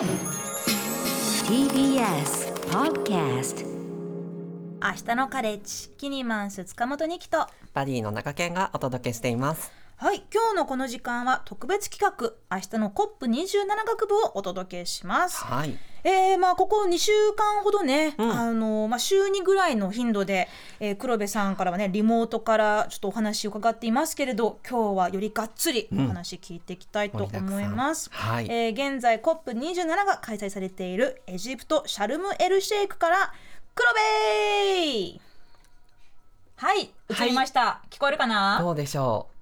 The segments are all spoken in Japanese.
TBS Podcast 明日のカレッジキニマンス塚本二木とバディの中堅がお届けしています。はい今日のこの時間は特別企画明日の COP27 学部をお届けしますはい。えー、まあここ2週間ほどね、うん。あのまあ、週2ぐらいの頻度で、えー黒部さんからはねリモートからちょっとお話を伺っていますけれど今日はよりがっつりお話聞いていきたいと思います。盛りだくさん。はい。えー現在 COP27 が開催されているエジプトシャルムエルシェイクから黒部はい映りました、聞こえるかな？どうでしょう。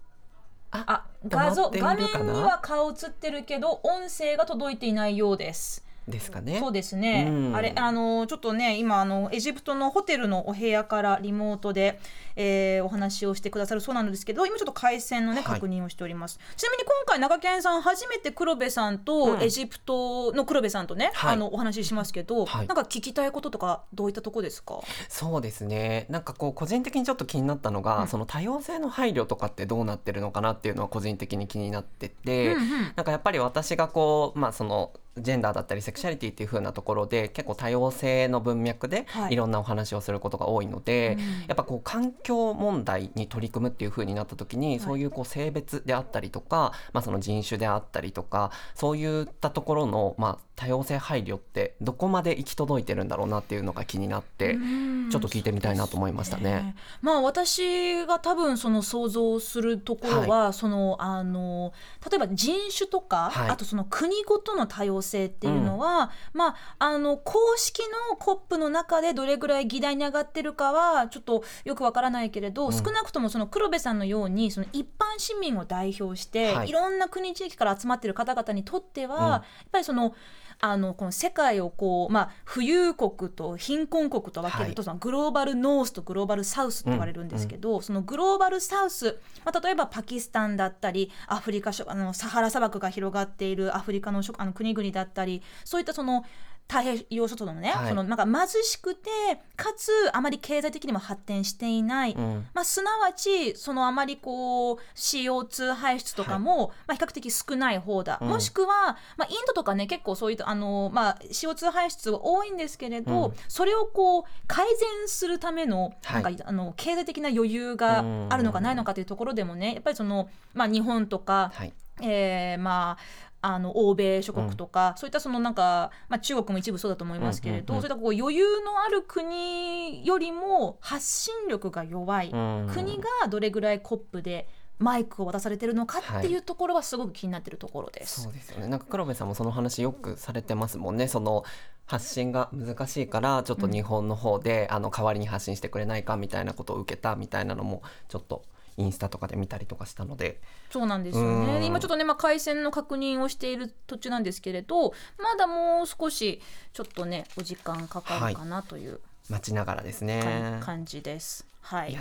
あ画像画面には顔映ってるけど音声が届いていないようです。ですかね。そうですね、うん。あれあのちょっとね今あのエジプトのホテルのお部屋からリモートで、えーお話をしてくださるそうなんですけど今ちょっと回線のねはい。確認をしております、ちなみに今回中堅さん初めて黒部さんと、うん。エジプトの黒部さんとね、はい。あのお話ししますけど、はい。なんか聞きたいこととかどういったとこですか？そうですね。なんかこう個人的にちょっと気になったのが、うん。その多様性の配慮とかってどうなってるのかなっていうのは個人的に気になってて、うんうん。なんかやっぱり私がこうまあそのジェンダーだったりセクシャリティっていう風なところで結構多様性の文脈ではい。いろんなお話をすることが多いので、うん。やっぱこう環境問題に取り組むっていう風になった時に、い。そういうこう性別であったりとか、まあ、その人種であったりとかそういったところの、まあ、多様性配慮ってどこまで行き届いてるんだろうなっていうのが気になって、うん。ちょっと聞いてみたいなと思いましたね。まあ私が多分その想像するところは、そのあの例えば人種とか、はい。あとその国ごとの多様性っていうのは、まああの公式のコップの中でどれぐらい議題に上がってるかはちょっとよくわからないけれど、うん。少なくともその黒部さんのようにその一般市民を代表して、はい。い、ろんな国地域から集まってる方々にとっては、うん。やっぱりそのあのこの世界をこう、まあ、富裕国と貧困国と分けると、はい。そのグローバルノースとグローバルサウスって言われるんですけど、そのグローバルサウス、まあ、例えばパキスタンだったりアフリカ諸あのサハラ砂漠が広がっているアフリカの諸あの国々だったりそういったその太平洋諸島のね、はい。そのなんか貧しくてかつあまり経済的にも発展していない、うん。まあ、すなわちそのあまりこう CO2 排出とかも、まあ、比較的少ない方だ、うん。もしくは、まあ、インドとかね結構そういったあの、まあ、CO2 排出が多いんですけれど、うん。それをこう改善するためのはい。なんか、あの経済的な余裕があるのかないのかというところでもねやっぱりその、まあ、日本とか、はい。えーまああの欧米諸国とか、そういったそのなんか、まあ、中国も一部そうだと思いますけれど、うんうんうん。そういったこう余裕のある国よりも発信力が弱い、うん。国がどれぐらいコップでマイクを渡されてるのかっていうところはすごく気になってるところです。そうですよね。なんか黒部さんもその話よくされてますもんね。その発信が難しいからちょっと日本の方で、あの代わりに発信してくれないかみたいなことを受けたみたいなのもちょっとインスタとかで見たりとかしたのでそうなんですようんね。で今ちょっとね、まあ、回線の確認をしている途中なんですけれど、まだもう少しちょっとね、お時間かかるかなという待ちながらですね。感じです。はい。い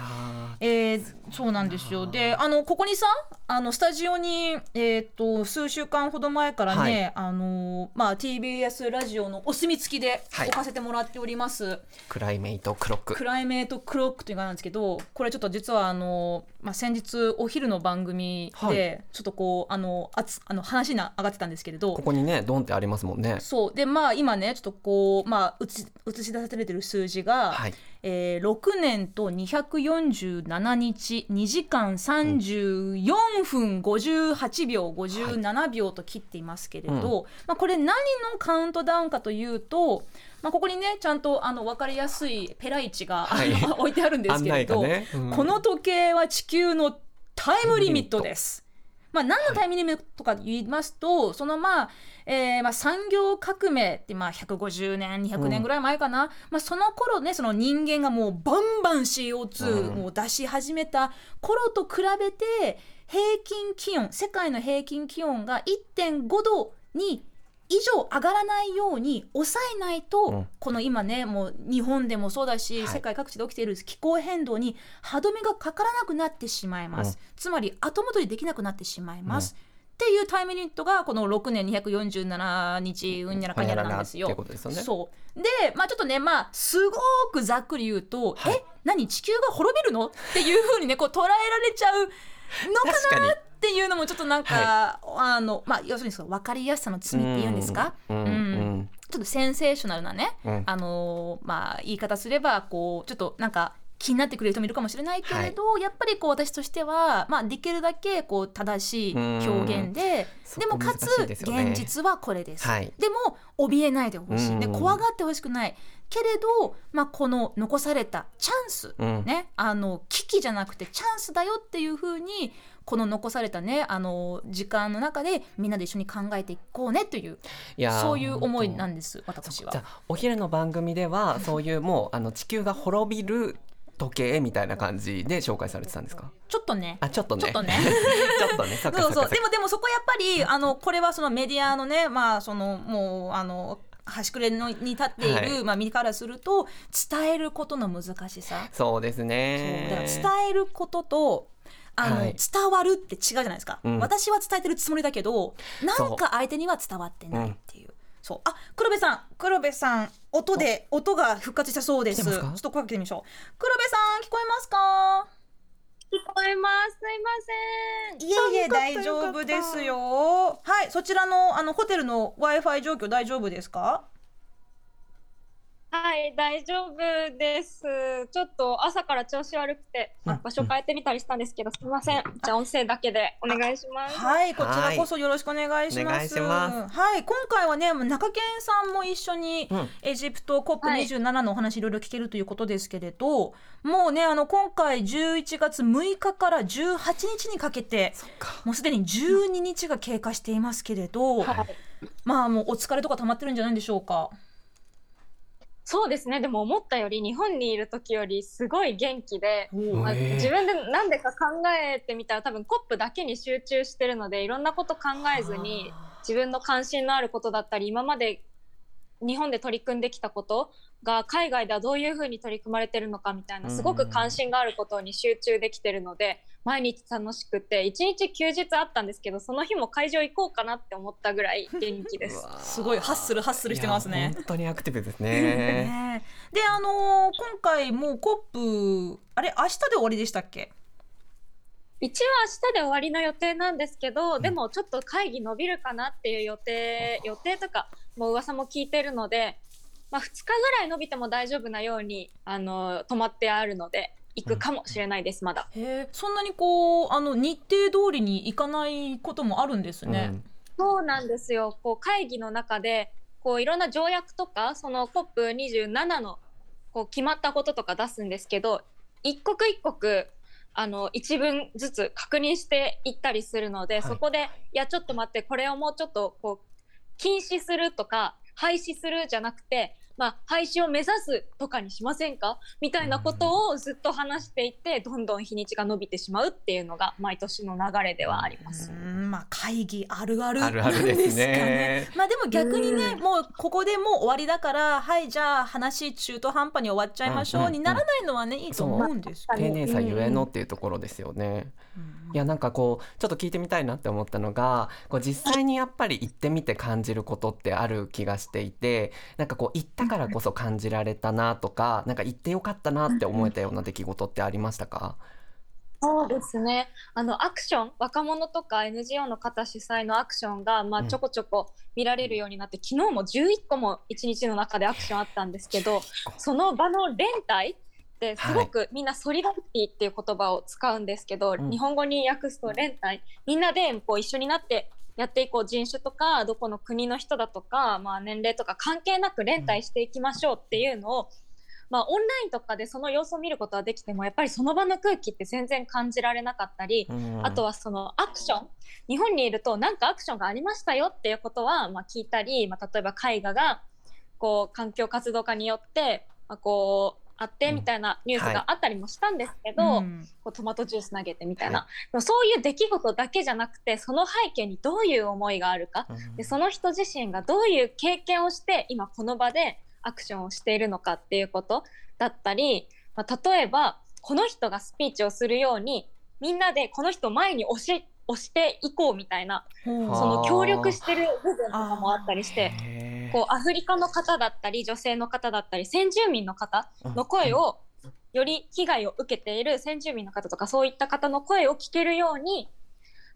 えーそうなんですよ。であのここにさあのスタジオに、えー、と数週間ほど前からね、はい。あのまあ、TBS ラジオのお墨付きではい。置かせてもらっております、クライメイトクロック。クライメートクロックというのがあるんですけどこれちょっと実はあの、まあ、先日お昼の番組で、はい。ちょっとこうあのあつあの話が上がってたんですけれどここにねドンってありますもんね。そう。でまあ今ねちょっとこう、まあ、映し映し出されてる数字が、はい。えー6年と247日2時間34分58秒57秒と切っていますけれど、まあ、これ何のカウントダウンかというと、まあ、ここにねちゃんとあの分かりやすいペライチが、はい。置いてあるんですけれど、ね。うん。この時計は地球のタイムリミットです。まあ、何のタイミットか言いますと、そのまあ、えーまあ産業革命ってまあ150年200年ぐらい前かな、まあ、その頃ねその人間がもうバンバン CO2 を出し始めた頃と比べて平均気温世界の平均気温が1.5度に以上上がらないように抑えないと、うん。この今ねもう日本でもそうだし、はい。世界各地で起きている気候変動に歯止めがかからなくなってしまいます、つまり後戻りできなくなってしまいます、っていうタイムリミットがこの6年247日うん。にゃらかにゃらなんですよ。でね。そう。でまあちょっとねまあすごくざっくり言うと、はい。え何？地球が滅びるの？っていうふうにねこう捉えられちゃうのかなっっていうのもちょっとなんか、あのまあ要するにその分かりやすさの罪っていうんですか、うんうんちょっとセンセーショナルなね、うん。あのまあ言い方すればこうちょっとなんか気になってくれる人もいるかもしれないけれど、やっぱりこう私としては、まあ、できるだけこう正しい表現でそでもかつね現実はこれです、はい。でも怯えないでほしい。でうん。怖がってほしくない。けれど、まあ、この残されたチャンス、うん。ね、あの危機じゃなくてチャンスだよっていうふうにこの残されたねあの時間の中でみんなで一緒に考えていこうねというそういう思いなんです私は。じゃ。あお昼の番組ではそういうもうあの地球が滅びる時計みたいな感じで紹介されてたんですか？ちょっとね。あちょっとね。ちょっとね。ちょっとね。そうそう。でもでもそこやっぱりあのこれはそのメディアのねまあそのもうあの端くれのに立っている、はい。まあ身からすると伝えることの難しさ、そうですね。だから伝えることとあの、はい。伝わるって違うじゃないですか、うん。私は伝えてるつもりだけどなんか相手には伝わってないっていう。そう。あ黒部さん。黒部さん音で音が復活したそうです。来てますか？ちょっと声かけてみましょう。黒部さん聞こえますか？聞こえます。すいません。いえいえ大丈夫ですよ。はい、そちらのあのホテルの Wi-Fi 状況大丈夫ですか？はい、大丈夫です。ちょっと朝から調子悪くて、うん場所変えてみたりしたんですけど、すみません。じゃあ音声だけでお願いします。はい、こちらこそよろしくお願いします。はい、今回はね、中堅さんも一緒にうんエジプト COP27 のお話いろいろ聞けるということですけれど、もうねあの今回11月6日から18日にかけて。もうすでに12日が経過していますけれど、はいまあもうお疲れとか溜まってるんじゃないでしょうか？そうですね。でも思ったより日本にいる時よりすごい元気で、まあ自分でなんでか考えてみたら多分コップだけに集中してるのでいろんなこと考えずに自分の関心のあることだったり今まで日本で取り組んできたことが海外ではどういうふうに取り組まれてるのかみたいなすごく関心があることに集中できてるので毎日楽しくて一日休日あったんですけどその日も会場行こうかなって思ったぐらい元気です。すごいハッスルハッスルしてますね。本当にアクティブですね。ね えであのー今回もうコップあれ明日で終わりでしたっけ？一応明日で終わりの予定なんですけど、でもちょっと会議伸びるかなっていう予定予定とかもう噂も聞いてるので、まあ、2日ぐらい伸びても大丈夫なようにあの止まってあるので行くかもしれないです、まだ。へえそんなにこうあの日程通りに行かないこともあるんですね、そうなんですよ。こう会議の中でこういろんな条約とかその COP27 のこう決まったこととか出すんですけど一刻一刻あの一文ずつ確認していったりするので、はい。そこでいやちょっと待ってこれをもうちょっとこう禁止するとか廃止するじゃなくて、まあ、廃止を目指すとかにしませんか？みたいなことをずっと話していってどんどん日にちが伸びてしまうっていうのが毎年の流れではあります。うんまあ会議あるあるあるあるですね。なんかね。まあでも逆にね、うん。もうここでもう終わりだからはいじゃあ話中途半端に終わっちゃいましょう、うんうんにならないのはねいいと思うんですけど、丁寧さゆえのっていうところですよね。いやなんかこうちょっと聞いてみたいなって思ったのがこう実際にやっぱり行ってみて感じることってある気がしていてなんかこう行ったからこそ感じられたなとかなんか行ってよかったなって思えたような出来事ってありましたか？そうですね。あのアクション若者とか NGO の方主催のアクションが、まあ、うん。ちょこちょこ見られるようになって、昨日も11個も1日の中でアクションあったんですけどその場の連帯ってすごくみんなソリダリティっていう言葉を使うんですけど、うん。日本語に訳すと連帯。みんなでこう一緒になってやっていこう人種とかどこの国の人だとか、まあ、年齢とか関係なく連帯していきましょうっていうのを、まあ、オンラインとかでその様子を見ることはできてもやっぱりその場の空気って全然感じられなかったり、あとははそのアクション。日本にいると何かアクションがありましたよっていうことはまあ聞いたり、まあ、例えば絵画がこう環境活動家によって、まあ、こうあってみたいなニュースはい。があったりもしたんですけど、うん。こうトマトジュース投げてみたいな、でもそういう出来事だけじゃなくてその背景にどういう思いがあるか。でその人自身がどういう経験をして今この場でアクションをしているのかっていうことだったり、まあ、例えばこの人がスピーチをするようにみんなでこの人前に押し押していこうみたいなその協力してる部分とかもあったりしてこうアフリカの方だったり女性の方だったり先住民の方の声をより被害を受けている先住民の方とかそういった方の声を聞けるように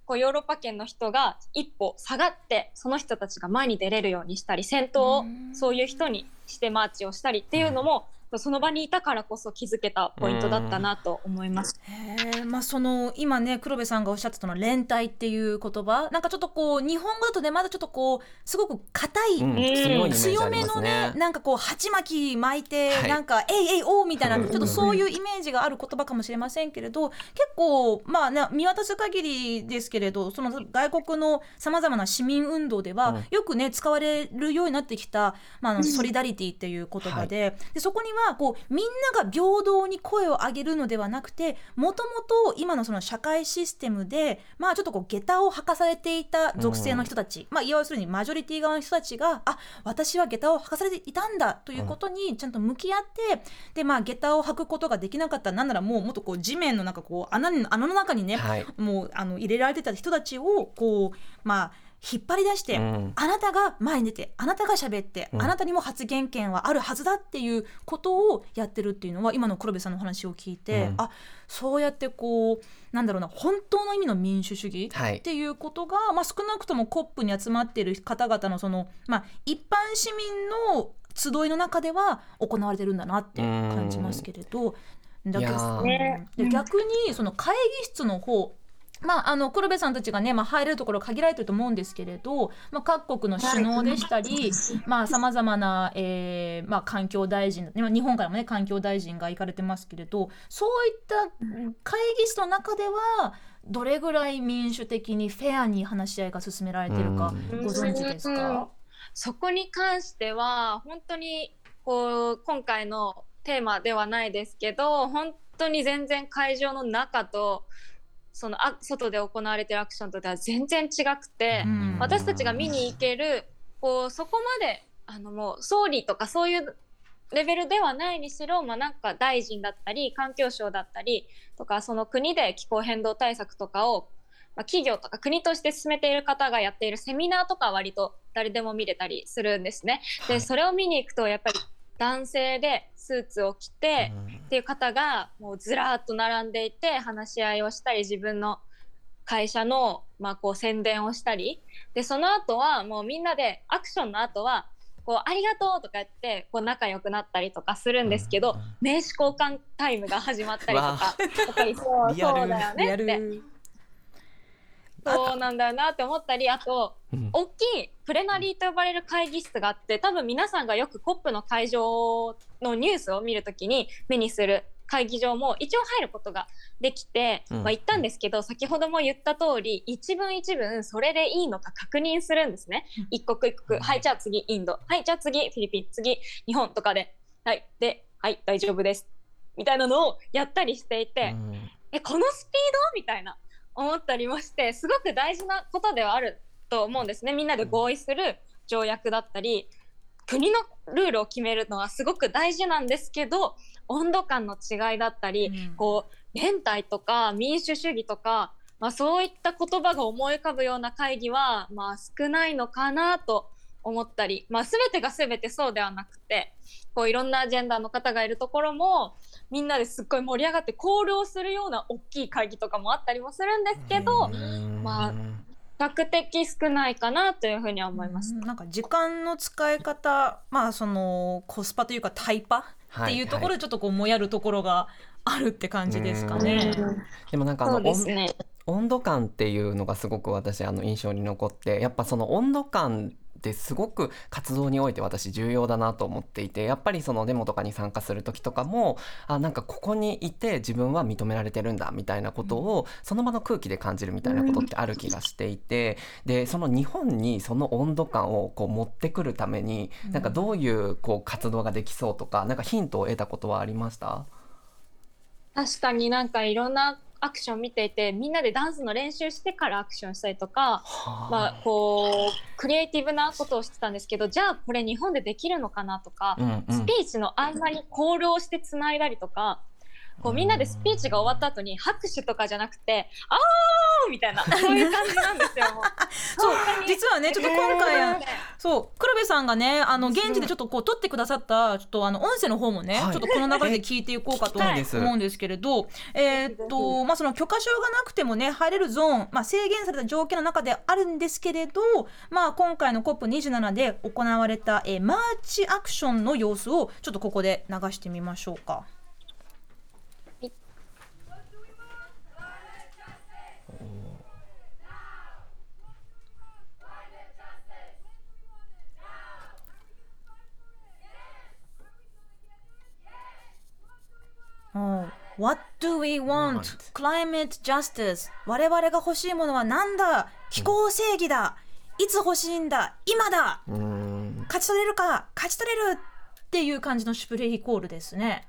こうヨーロッパ圏の人が一歩下がってその人たちが前に出れるようにしたり先頭をそういう人にしてマーチをしたりっていうのも、その場にいたからこそ気づけたポイントだったなと思います。へえまあその今ね黒部さんがおっしゃってたの連帯っていう言葉。なんかちょっとこう日本語だとねまだちょっとこうすごく硬い、うん、強めのねね。なんかこう鉢巻き巻いて、はい。なんか「えいえいおう」みたいなうん。ちょっとそういうイメージがある言葉かもしれませんけれど結構まあね見渡す限りですけれどその外国のさまざまな市民運動では、うん。よくね使われるようになってきた、まあ、あのソリダリティっていう言葉で,、でそこにはこうみんなが平等に声を上げるのではなくてもともと今のその社会システムでまあちょっとこう下駄を履かされていた属性の人たち、まあ要するにマジョリティ側の人たちがあ私は下駄を履かされていたんだということにちゃんと向き合って、でまあ下駄を履くことができなかった。なんならもうもっとこう地面の中こう穴に穴の中にね、はい。もうあの入れられてた人たちをこうまあ引っ張り出して、うん。あなたが前に出てあなたが喋って、うん。あなたにも発言権はあるはずだっていうことをやってるっていうのは今の黒部さんの話を聞いて、うん。あそうやってこうなんだろうな本当の意味の民主主義はい。っていうことが、まあ、少なくとも COP に集まっている方々のその、まあ、一般市民の集いの中では行われてるんだなって感じますけれど。だけどねで逆にその会議室の方まあ、あの黒部さんたちがね、まあ、入れるところ限られてると思うんですけれど、まあ、各国の首脳でしたりさまざ、まな、えーまあ、環境大臣今日本からもね環境大臣が行かれてますけれどそういった会議室の中ではどれぐらい民主的にフェアに話し合いが進められてるかうん。ご存知ですうんか、そこに関しては本当にこう今回のテーマではないですけど本当に全然会場の中とそのあ外で行われてるアクションとでは全然違くて、うん私たちが見に行けるこうそこまであのもう総理とかそういうレベルではないにしろ、まあ、なんか大臣だったり環境省だったりとかその国で気候変動対策とかを、まあ、企業とか国として進めている方がやっているセミナーとかは割と誰でも見れたりするんですね。でそれを見に行くとやっぱり男性でスーツを着て、っていう方がもうずらーっと並んでいて話し合いをしたり自分の会社の、まあ、こう宣伝をしたり。でその後はもうみんなでアクションの後はこうありがとうとか言ってこう仲良くなったりとかするんですけど、うん。名刺交換タイムが始まったりと わかやっぱりそうそうだよねって。ルそうなんだよなって思ったりあとうん。大きいプレナリーと呼ばれる会議室があって多分皆さんがよく COP の会場のニュースを見るときに目にする会議場も一応入ることができて、うん。まあ、行ったんですけど先ほども言った通り一文一文それでいいのか確認するんですね。うん。一刻一刻。はいじゃあ次インド。はいじゃあ次フィリピン。次日本とかで。はいではい大丈夫です。みたいなのをやったりしていて、うん。えこのスピード？みたいな思ったりもしてすごく大事なことではあると思うんですね。みんなで合意する条約だったり国のルールを決めるのはすごく大事なんですけど温度感の違いだったり、うん。こう連帯とか民主主義とか、まあ、そういった言葉が思い浮かぶような会議は、まあ、少ないのかなと思ったり、まあ、全てが全てそうではなくてこういろんなジェンダーの方がいるところもみんなですっごい盛り上がって交流をするような大きい会議とかもあったりもするんですけど、うんまあ比較的少ないかなというふうには思います。うんなんか時間の使い方まあそのコスパというかタイパっていうところでちょっとこうもやるところがあるって感じですかね。でもなんかあのそうですね。温度感っていうのがすごく私あの印象に残ってやっぱその温度感ってすごく活動において私重要だなと思っていてやっぱりそのデモとかに参加する時とかもあなんかここにいて自分は認められてるんだみたいなことをその場の空気で感じるみたいなことってある気がしていてでその日本にその温度感をこう持ってくるためになんかどういうこう活動ができそうとかなんかヒントを得たことはありました？確かになんかいろんなアクション見ていてみんなでダンスの練習してからアクションしたりとか、まあ、こうクリエイティブなことをしてたんですけどじゃあこれ日本でできるのかなとか、うんうん。スピーチの合間にコールをしてつないだりとかこうみんなでスピーチが終わった後に拍手とかじゃなくて「あー!」みたいな そういう感じなんですよ そう実はねちょっと今回、えーそう黒部さんがねあの現地でちょっとこう撮ってくださったちょっとあの音声の方もね、はい。ちょっとこの流れで聞いていこうかと思うんです。けれど、えーっとまあその許可証がなくてもね入れるゾーン、まあ、制限された条件の中であるんですけれど、まあ、今回の COP27 で行われた、えーマーチアクションの様子をちょっとここで流してみましょうか。What do we want? Climate justice. 我々が欲しいものは何だ?気候正義だ、いつ欲しいんだ?今だ.勝ち取れるか?勝ち取れるっていう感じのシュプレヒコールですね。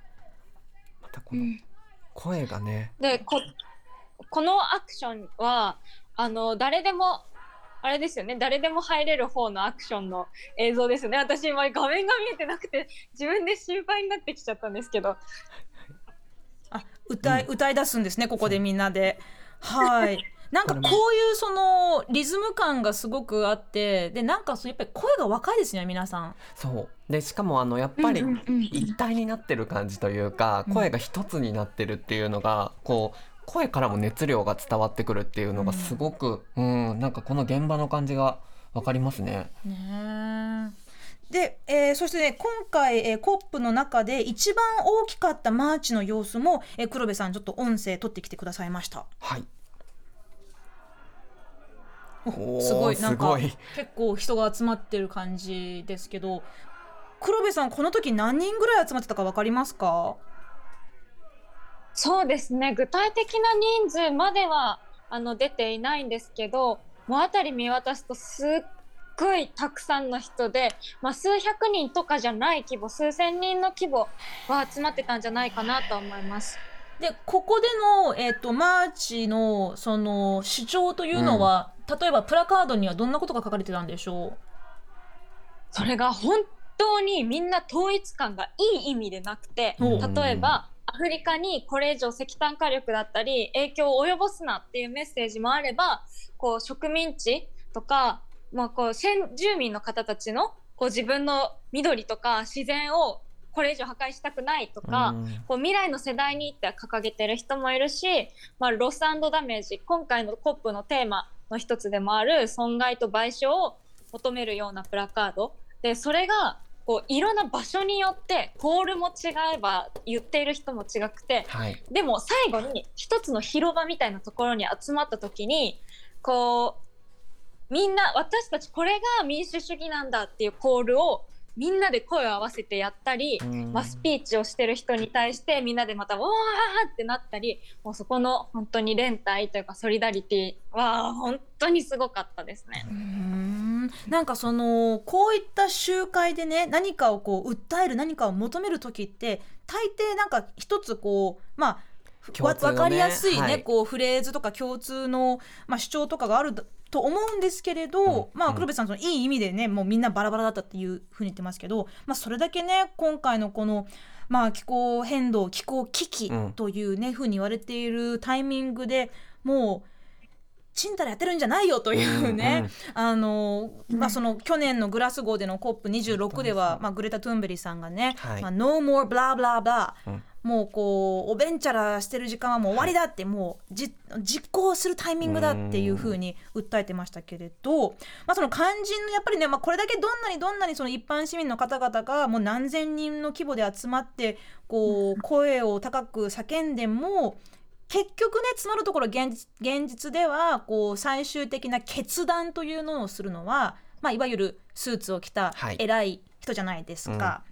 またこの声がね、でここのアクションはあの誰でもあれですよね。誰でも入れる方のアクションの映像ですよね。私今画面が見えてなくて自分で心配になってきちゃったんですけどあ歌い、歌い出すんですねここでみんなで。はい。なんかこういうそのリズム感がすごくあってでなんかそうやっぱり声が若いですね皆さん。そうでしかもあのやっぱりうんうんうん一体になってる感じというか、声が一つになってるっていうのがこう声からも熱量が伝わってくるっていうのがすごく、うん、なんかこの現場の感じがわかりますね。ねえで、えーそしてね今回、えー、コップの中で一番大きかったマーチの様子も、えー黒部さんちょっと音声取ってきてくださいました。はい。すごいなんか結構人が集まってる感じですけど黒部さんこの時何人ぐらい集まってたかわかりますか？そうですね具体的な人数まではあの出ていないんですけどもう辺り見渡すとすっごいたくさんの人で、まあ、数百人とかじゃない規模数千人の規模は集まってたんじゃないかなと思います。でここでの、えー、とマーチのその主張というのは、例えばプラカードにはどんなことが書かれてたんでしょう？それが本当にみんな統一感がいい意味でなくて例えばアフリカにこれ以上石炭火力だったり影響を及ぼすなっていうメッセージもあればこう植民地とか、まあ、こう先住民の方たちのこう自分の緑とか自然をこれ以上破壊したくないとか、うんこう未来の世代にって掲げてる人もいるし、まあ、ロスダメージ今回の COP のテーマの一つでもある損害と賠償を求めるようなプラカードでそれがこういろんな場所によってコールも違えば言っている人も違くてはい。でも最後に一つの広場みたいなところに集まった時にこうみんな私たちこれが民主主義なんだっていうコールをみんなで声を合わせてやったり、うんまあ、スピーチをしてる人に対してみんなでまた「わー!」ってなったりもうそこの本当に連帯というかソリダリティは本当にすごかったですね。うーんなんかそのこういった集会でね何かをこう訴える何かを求める時って大抵なんか一つこうまあわ分かりやすいね、はい。こうフレーズとか共通の、まあ、主張とかがあると思うんですけれど、まあうん。黒部さんそのいい意味でねもうみんなバラバラだったっていうふうに言ってますけど、まあ、それだけね今回のこの、まあ、気候変動気候危機うん。というね、ふうに言われているタイミングでもうちんたらやってるんじゃないよというね、あのまあ、その去年のグラスゴーでの COP26 では、まあ、グレタ・トゥンベリさんがね「はい。まあ、No more blah blah blah、うん。もうこうおべんちゃらしてる時間はもう終わりだって、もうじ実行するタイミングだっていうふうに訴えてましたけれど、まあ、その肝心のやっぱりね、まあ、これだけどんなにどんなにその一般市民の方々がもう何千人の規模で集まってこう声を高く叫んでも結局ね募るところ現実ではこう最終的な決断というのをするのは、まあ、いわゆるスーツを着たはい。偉い人じゃないですか。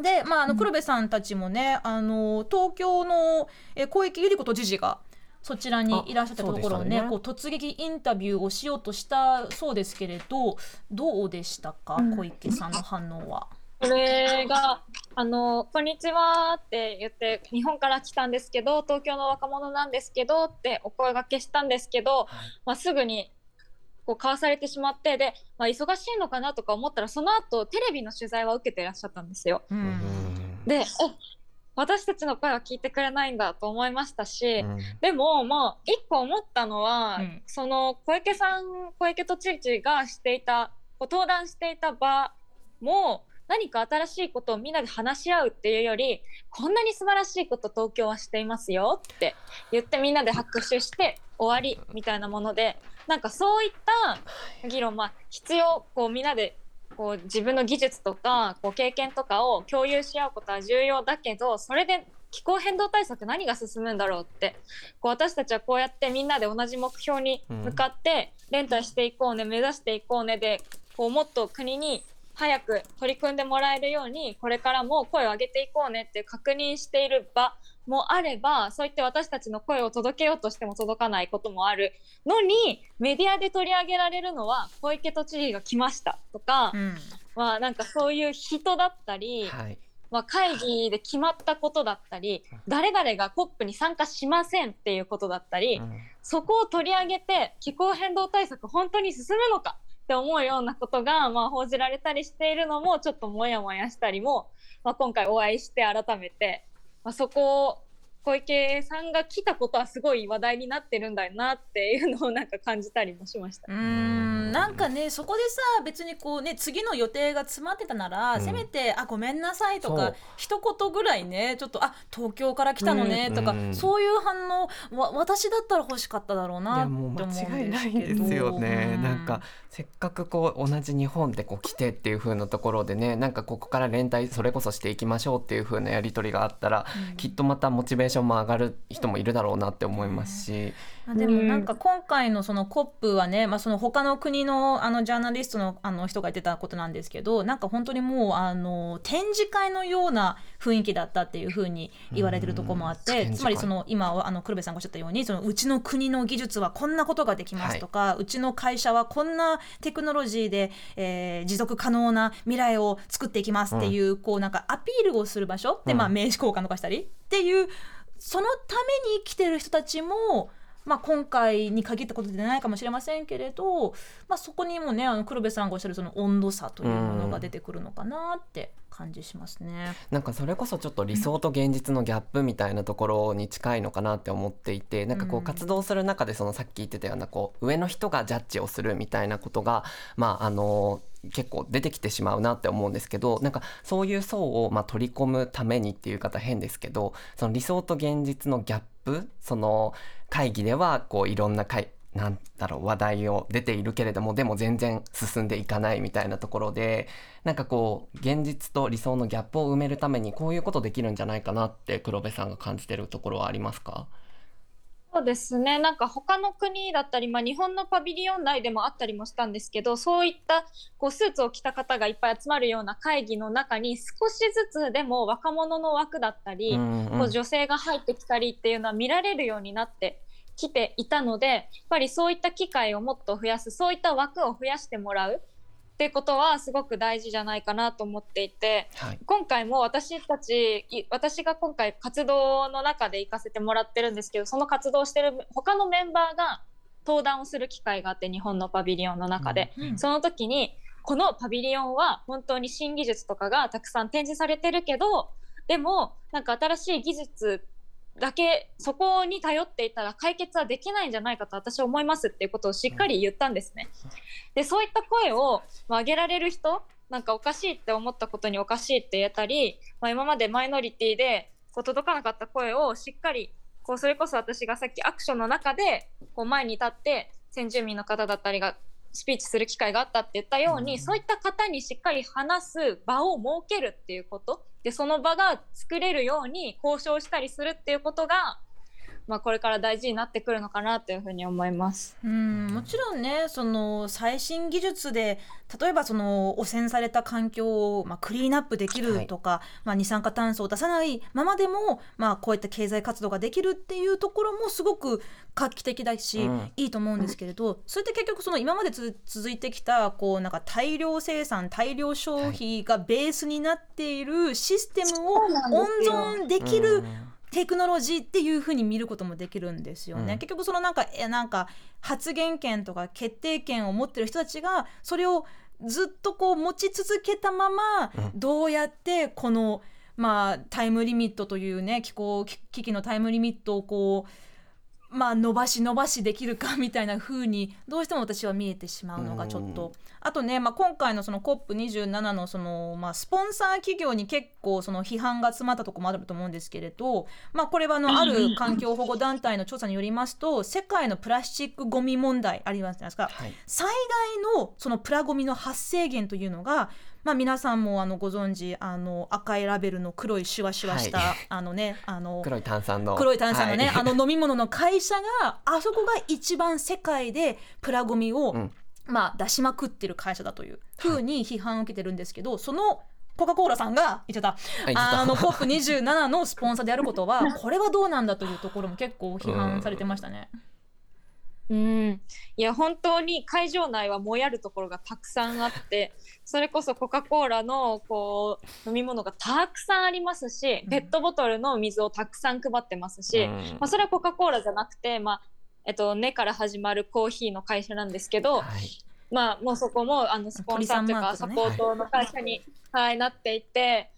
で、まあ、あの黒部さんたちもね、あの東京のえ小池百合子都知事がそちらにいらっしゃったところをねあそうこう突撃インタビューをしようとしたそうですけれどどうでしたか、小池さんの反応は。それがあの「こんにちは」って言って日本から来たんですけど東京の若者なんですけどってお声掛けしたんですけど、まあ、すぐにこうかわされてしまってで、まあ、忙しいのかなとか思ったらその後テレビの取材は受けていらっしゃったんですよ。でえ私たちの声は聞いてくれないんだと思いましたし、うん。でもまあ一個思ったのは、うん。その小池さん小池都知事がしていたこう登壇していた場も何か新しいことをみんなで話し合うっていうよりこんなに素晴らしいこと東京はしていますよって言ってみんなで拍手して終わりみたいなものでなんかそういった議論まあ必要こうみんなでこう自分の技術とかこう経験とかを共有し合うことは重要だけどそれで気候変動対策何が進むんだろうってこう私たちはこうやってみんなで同じ目標に向かって連帯していこうね目指していこうねでこうもっと国に早く取り組んでもらえるようにこれからも声を上げていこうねって確認している場もあればそういって私たちの声を届けようとしても届かないこともあるのにメディアで取り上げられるのは小池都知事が来ましたとか、うん。まあなんかそういう人だったり、はい。まあ、会議で決まったことだったり誰々が COP に参加しませんっていうことだったり、うん。そこを取り上げて気候変動対策本当に進むのかって思うようなことが、まあ、報じられたりしているのもちょっとモヤモヤしたりも、まあ、今回お会いして改めて、まあ、そこを小池さんが来たことはすごい話題になってるんだよなっていうのをなんか感じたりもしました。う。ーんなんかねそこでさ別にこうね次の予定が詰まってたなら、うん。せめて「あごめんなさい」とか一言ぐらいねちょっと「あ東京から来たのね」とか、うん。そういう反応わ私だったら欲しかっただろういなってやもう思うんですけど。間違いないですよね、うなんかせっかくこう同じ日本でこう来てっていう風なところでねなんかここから連帯それこそしていきましょうっていう風なやり取りがあったら、うん。きっとまたモチベーションも上がる人もいるだろうなって思いますし、まあでもなんか今回のその COP はね、まあ、その他の国のあのジャーナリストのあの人が言ってたことなんですけどなんか本当にもうあの展示会のような雰囲気だったっていうふうに言われてるところもあっうん。つまりその今あの黒部さんがおっしゃったようにそのうちの国の技術はこんなことができますとか、うちの会社はこんなテクノロジーで、えー持続可能な未来を作っていきますっていう、こうなんかアピールをする場所で、うん。まあ、名刺交換とかしたり。っていうそのために来てる人たちも、まあ、今回に限ったことでないかもしれませんけれど、まあ、そこにもねあの黒部さんがおっしゃるその温度差というものが出てくるのかなって感じしますね。なんかそれこそちょっと理想と現実のギャップみたいなところに近いのかなって思っていてなんかこううん活動する中でそのさっき言ってたようなこう上の人がジャッジをするみたいなことがまああの結構出てきてしまうなって思うんですけどなんかそういう層をまあ取り込むためにっていう方変ですけどその理想と現実のギャップその会議ではこういろんな会なんだろう話題を出ているけれどもでも全然進んでいかないみたいなところでなんかこう現実と理想のギャップを埋めるためにこういうことできるんじゃないかなって黒部さんが感じてるところはありますか？そうですね。なんか他の国だったり、まあ、日本のパビリオン内でもあったりもしたんですけどそういったこうスーツを着た方がいっぱい集まるような会議の中に少しずつでも若者の枠だったり、うんうん。こう女性が入ってきたりっていうのは見られるようになってきていたのでやっぱりそういった機会をもっと増やすそういった枠を増やしてもらうっていうことはすごく大事じゃないかなと思っていて。はい今回も私たちい私が今回活動の中で行かせてもらってるんですけどその活動してる他のメンバーが登壇をする機会があって日本のパビリオンの中で、うんその時にこのパビリオンは本当に新技術とかがたくさん展示されてるけどでもなんか新しい技術だけそこに頼っていたら解決はできないんじゃないかと私は思いますっていうことをしっかり言ったんですね。でそういった声を、まあ、上げられる人なんかおかしいって思ったことにおかしいって言えたり、まあ、今までマイノリティでこう届かなかった声をしっかりこうそれこそ私がさっきアクションの中でこう前に立って先住民の方だったりがスピーチする機会があったって言ったように、うんそういった方にしっかり話す場を設けるっていうことでその場が作れるように交渉したりするっていうことが、まあ、これから大事になってくるのかなというふうに思います。うんもちろんねその最新技術で例えばその汚染された環境を、まあ、クリーンアップできるとか、まあ、二酸化炭素を出さないままでも、まあ、こういった経済活動ができるっていうところもすごく画期的だし、うん。いいと思うんですけれど、それって結局その今までつ続いてきたこうなんか大量生産大量消費がベースになっているシステムを温存できる、うんテクノロジーっていう風に見ることもできるんですよね、うん。結局そのなんかえなんか発言権とか決定権を持ってる人たちがそれをずっとこう持ち続けたまま、うん。どうやってこのまあ、タイムリミットというね気候危機のタイムリミットをこうまあ、伸ばし伸ばしできるかみたいな風にどうしても私は見えてしまうのがちょっとあとね、まあ、今回のその COP27 のその、まあ、スポンサー企業に結構その批判が詰まったところもあると思うんですけれど、まあ、これはあのある環境保護団体の調査によりますと世界のプラスチックごみ問題ありますですか、はい。最大のそのプラゴミの発生源というのが、まあ、皆さんもあのご存知あの赤いラベルの黒いシュワシュワした、はい。あのねあの黒い炭酸の。黒い炭酸のね、はい。あの飲み物の会社があそこが一番世界でプラゴミを、うんまあ、出しまくってる会社だというふうに批判を受けてるんですけど、そのコカ・コーラさんが言っちゃった。言っちゃった。あの COP27 のスポンサーであることはこれはどうなんだというところも結構批判されてましたね。うん、いや本当に会場内はもやるところがたくさんあってそれこそコカ・コーラのこう飲み物がたくさんありますしペットボトルの水をたくさん配ってますし、うん。まあ、それはコカ・コーラじゃなくて、まあえっと、根から始まるコーヒーの会社なんですけど、はい。まあ、もうそこもあのスポンサーというかサポートの会社に、はい、なっていて。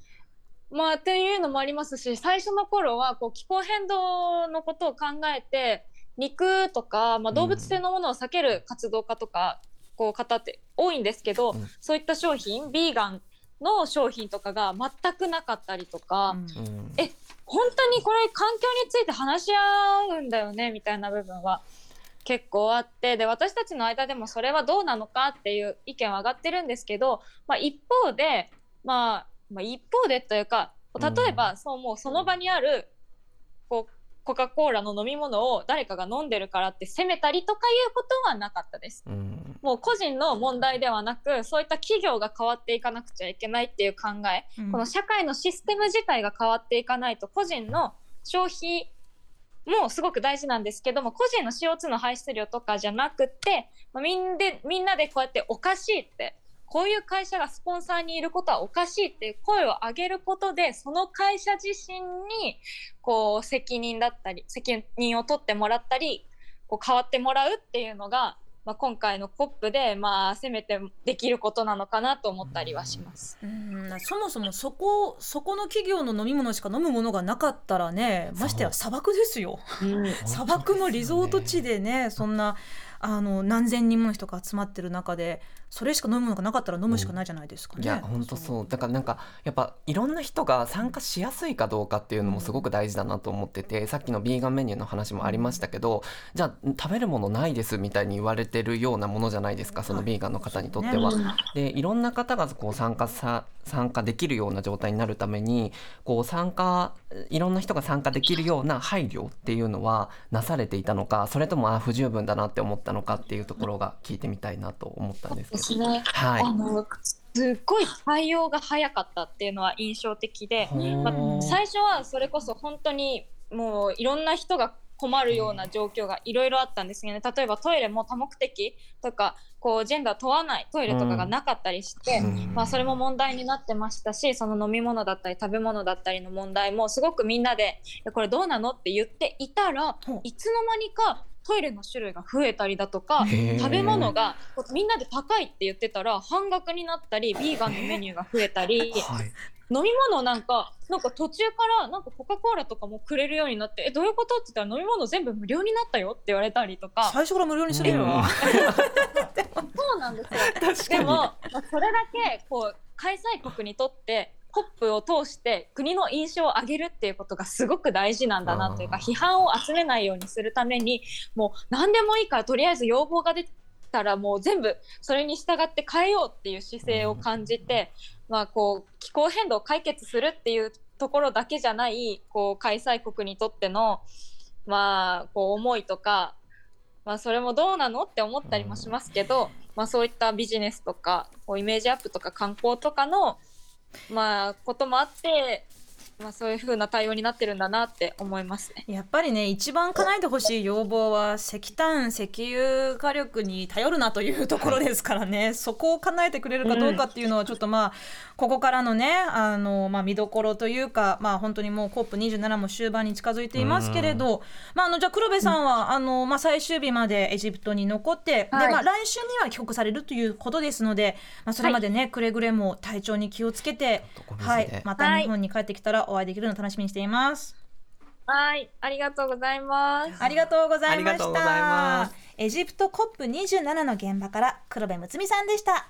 まあ、っていうのもありますし最初の頃はこう気候変動のことを考えて肉とか、まあ、動物性のものを避ける活動家とか、こう方って多いんですけど、うん。そういった商品ビーガンの商品とかが全くなかったりとか、うんうん。え本当にこれ環境について話し合うんだよねみたいな部分は。結構あって。で私たちの間でもそれはどうなのかっていう意見は上がってるんですけど、まあ、一方で、まあ、まあ一方でというか例えば、そうもうその場にあるこうコカ・コーラの飲み物を誰かが飲んでるからって責めたりとかいうことはなかったです。うんもう個人の問題ではなくそういった企業が変わっていかなくちゃいけないっていう考えうんこの社会のシステム自体が変わっていかないと個人の消費もすごく大事なんですけども個人の CO2 の排出量とかじゃなくて、まあみんでみんなでこうやっておかしいってこういう会社がスポンサーにいることはおかしいっていう声を上げることでその会社自身にこう責任だったり責任を取ってもらったりこう変わってもらうっていうのが、まあ、今回の COP でまあせめてできることなのかなと思ったりはします。うん。そもそもそこそこの企業の飲み物しか飲むものがなかったらねましてや砂漠ですよ。砂漠のリゾート地でねそんなあの何千人もの人が集まってる中でそれしか飲むものがなかったら飲むしかないじゃないですかね。いや本当そうだからなんかやっぱいろんな人が参加しやすいかどうかっていうのもすごく大事だなと思ってて、さっきのビーガンメニューの話もありましたけどじゃあ食べるものないですみたいに言われてるようなものじゃないですかそのビーガンの方にとっては。でいろんな方がこう参加さ参加できるような状態になるためにこう参加いろんな人が参加できるような配慮っていうのはなされていたのかそれともあ不十分だなって思ったのかっていうところが聞いてみたいなと思ったんですけど。ですね。はい。あのすっごい対応が早かったっていうのは印象的で、まあ、最初はそれこそ本当にもういろんな人が困るような状況がいろいろあったんですよね。例えばトイレも多目的とかこうジェンダー問わないトイレとかがなかったりして、うん。まあ、それも問題になってましたしその飲み物だったり食べ物だったりの問題もすごくみんなでこれどうなの？って言っていたらいつの間にかトイレの種類が増えたりだとか食べ物がみんなで高いって言ってたら半額になったりビーガンのメニューが増えたりはい。飲み物なんかなんか途中からなんかコカ・コーラとかもくれるようになってえどういうこと？って言ったら飲み物全部無料になったよって言われたりとか。最初から無料にするよ。そうなんですよ。でも、まあ、それだけこう開催国にとってコップを通して国の印象を上げるっていうことがすごく大事なんだなというか批判を集めないようにするためにもう何でもいいからとりあえず要望が出たらもう全部それに従って変えようっていう姿勢を感じて、まあ、こう気候変動を解決するっていうところだけじゃないこう開催国にとっての、まあ、こう思いとか、まあ、それもどうなのって思ったりもしますけど、まあ、そういったビジネスとかこうイメージアップとか観光とかの、まあ、こともあって、まあ、そういう風な対応になってるんだなって思いますね。やっぱりね一番叶えてほしい要望は石炭石油火力に頼るなというところですからね、そこを叶えてくれるかどうかっていうのはちょっとまあここからのねあの、まあ、見どころというかまあ本当にもう COP27 も終盤に近づいていますけれど、まあ、あのじゃあ黒部さんは、あのまあ、最終日までエジプトに残って、はい。でまあ、来週には帰国されるということですので、まあ、それまでね、くれぐれも体調に気をつけて、はい、また日本に帰ってきたらお会いできるのを楽しみにしています。はい、ありがとうございます。ありがとうございました。エジプト COP27 の現場から黒部睦美さんでした。